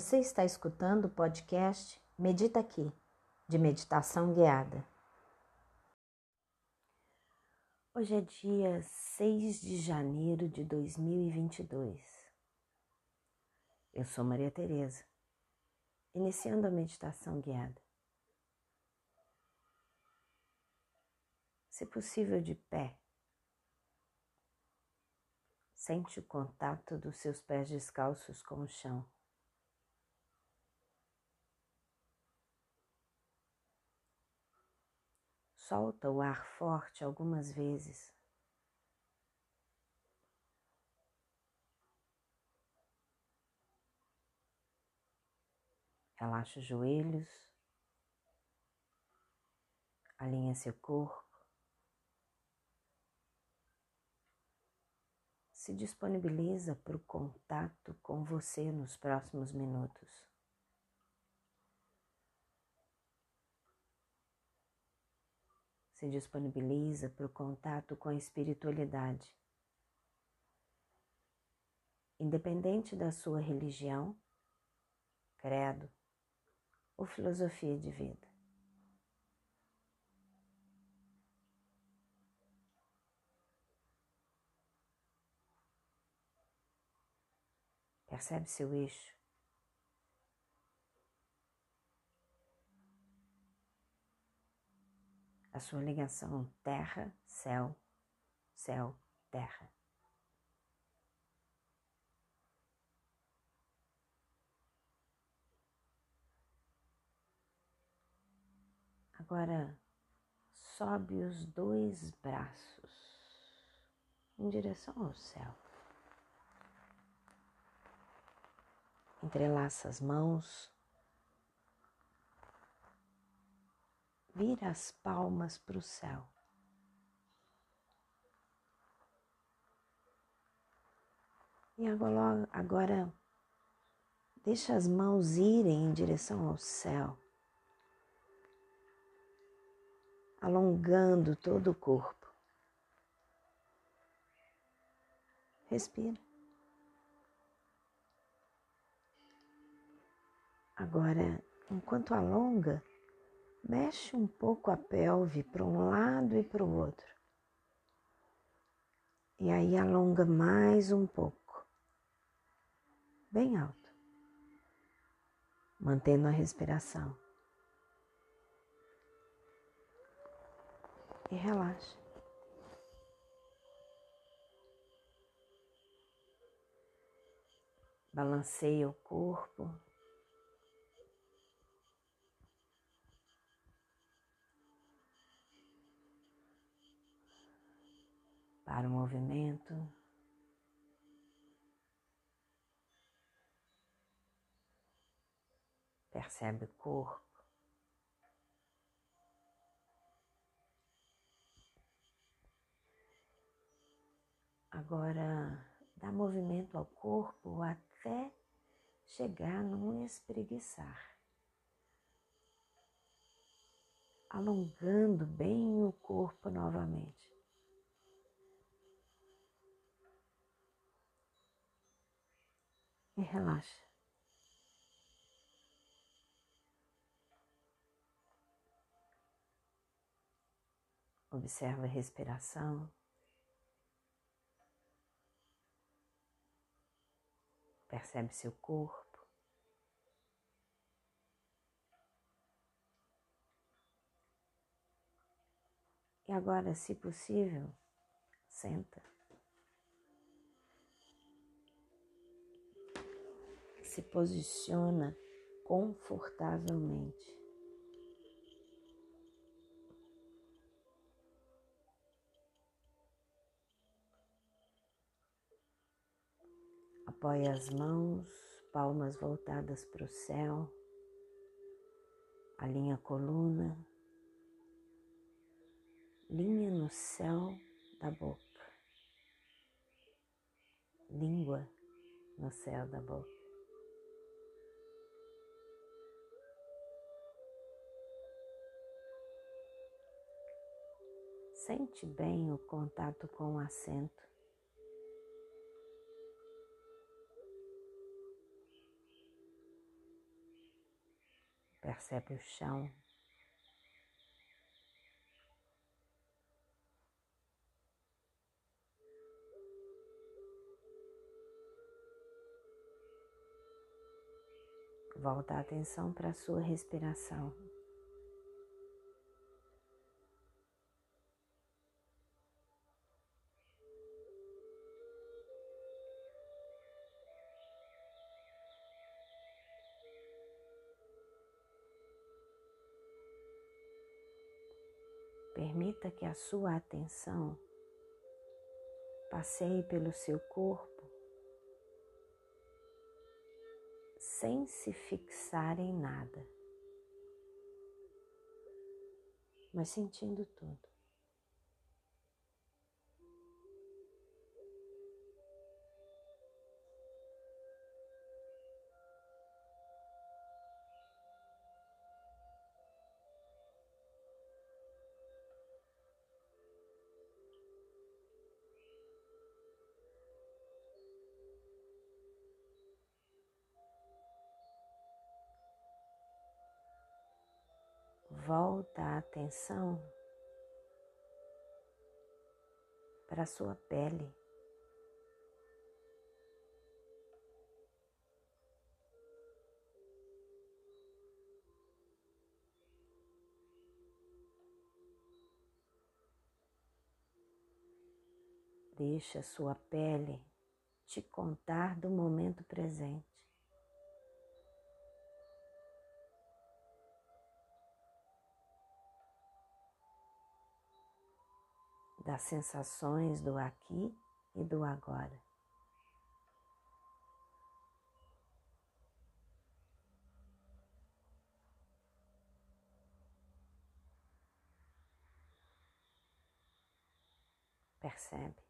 Você está escutando o podcast Medita Aqui, de meditação guiada. Hoje é dia 6 de janeiro de 2022. Eu sou Maria Tereza, iniciando a meditação guiada. Se possível, de pé. Sente o contato dos seus pés descalços com o chão. Solta o ar forte algumas vezes. Relaxa os joelhos, alinha seu corpo, se disponibiliza para o contato com você nos próximos minutos. Se disponibiliza para o contato com a espiritualidade. Independente da sua religião, credo ou filosofia de vida. Percebe seu eixo? A sua ligação terra, céu, céu, terra. Agora sobe os dois braços em direção ao céu. Entrelaça as mãos vira as palmas para o céu. E agora, agora deixa as mãos irem em direção ao céu, alongando todo o corpo. Respira. Agora, enquanto alonga, Mexe um pouco a pelve para um lado e para o outro. E aí alonga mais um pouco, bem alto, mantendo a respiração. E relaxa. Balanceia o corpo para o movimento. Percebe o corpo. Agora dá movimento ao corpo até chegar num espreguiçar. Alongando bem o corpo novamente. E relaxa. Observa a respiração. Percebe seu corpo. E agora, se possível, senta. Se posiciona confortavelmente. Apoie as mãos, palmas voltadas para o céu, alinha a coluna, linha no céu da boca, língua no céu da boca. Sente bem o contato com o assento. Percebe o chão. Volta a atenção para a sua respiração. Permita que a sua atenção passeie pelo seu corpo sem se fixar em nada, mas sentindo tudo. Volta a atenção para a sua pele. Deixa sua pele te contar do momento presente. Das sensações do aqui e do agora. Percebe?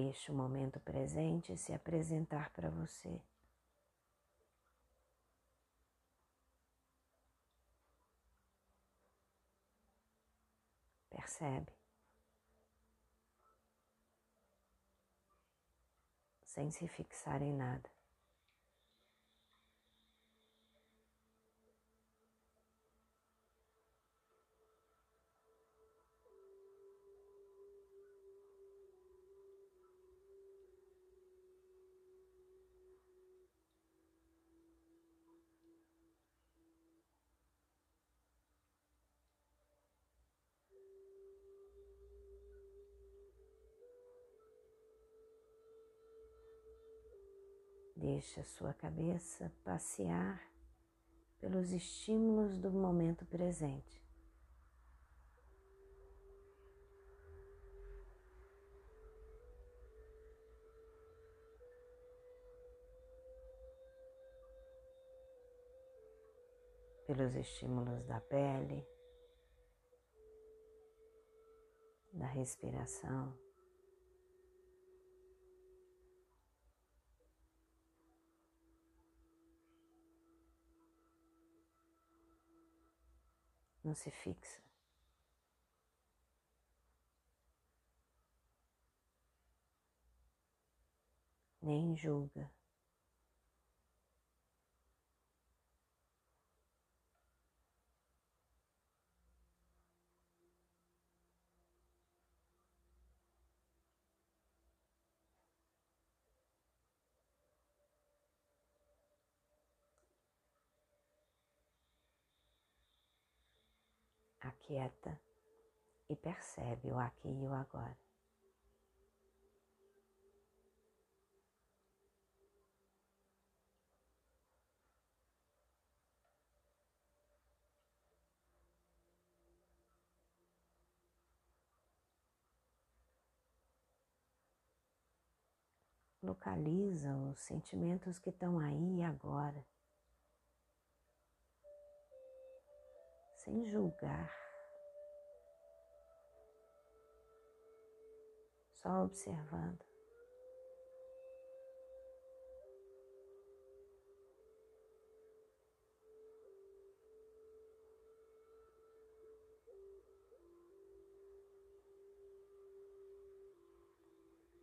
Deixe o momento presente se apresentar para você. Percebe? Sem se fixar em nada. Deixe a sua cabeça passear pelos estímulos do momento presente. Pelos estímulos da pele, da respiração. Não se fixa. Nem julga. Aquieta e percebe o aqui e o agora. Localiza os sentimentos que estão aí e agora, sem julgar, só observando.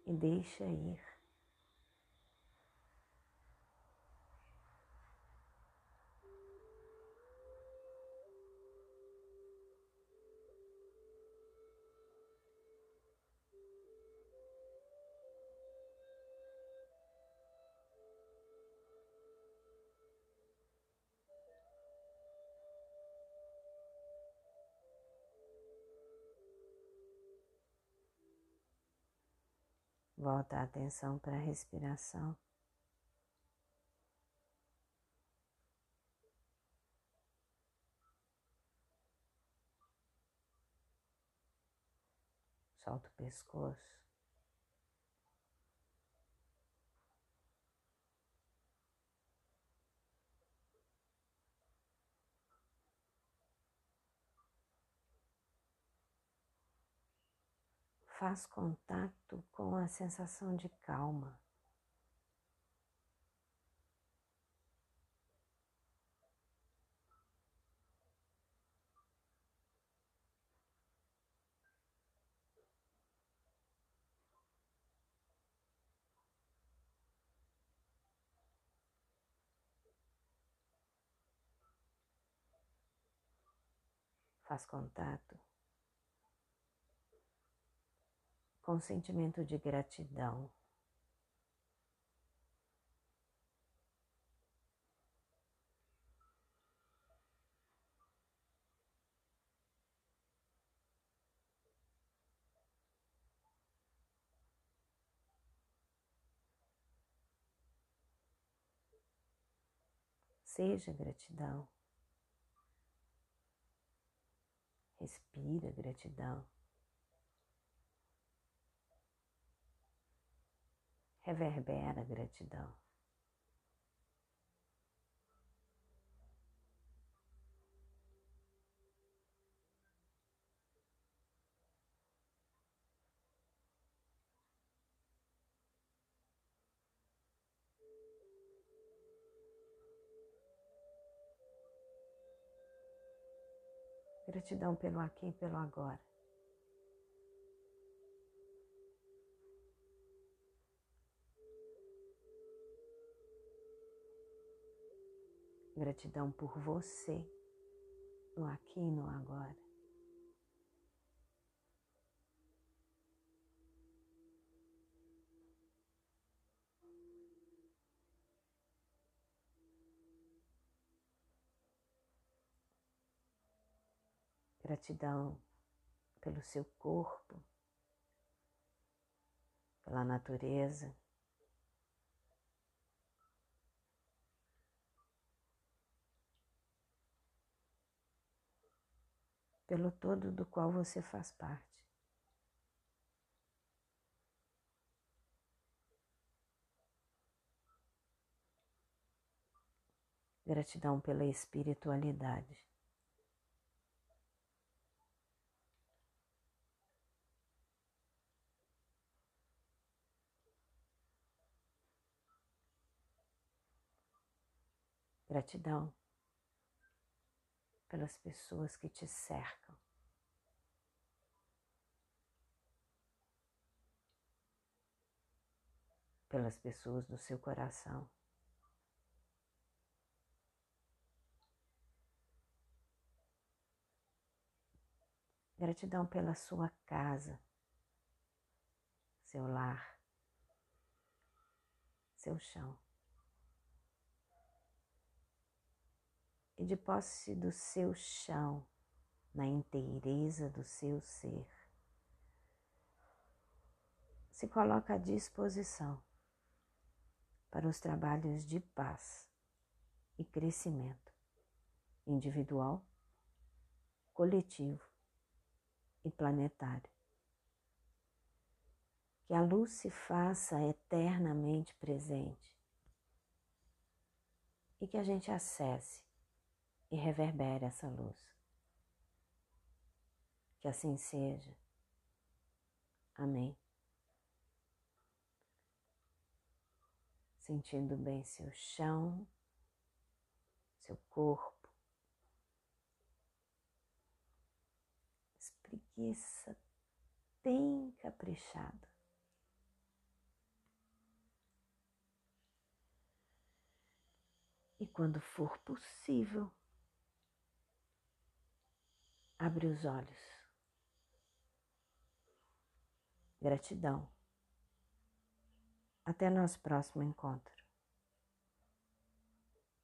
E deixa ir. Volta a atenção para a respiração. Solta o pescoço. Faz contato com a sensação de calma. Faz contato com sentimento de gratidão. Seja gratidão. Respira gratidão. Reverbera gratidão. Gratidão pelo aqui e pelo agora. Gratidão por você, no aqui e no agora. Gratidão pelo seu corpo, pela natureza. Pelo todo do qual você faz parte. Gratidão pela espiritualidade. Gratidão pelas pessoas que te cercam. Pelas pessoas do seu coração. Gratidão pela sua casa, seu lar, seu chão. E de posse do seu chão, na inteireza do seu ser. Se coloca à disposição para os trabalhos de paz e crescimento individual, coletivo e planetário. Que a luz se faça eternamente presente e que a gente acesse e reverbere essa luz. Que assim seja. Amém. Sentindo bem seu chão, seu corpo. Espreguiça bem caprichado. E quando for possível, abre os olhos. Gratidão. Até nosso próximo encontro.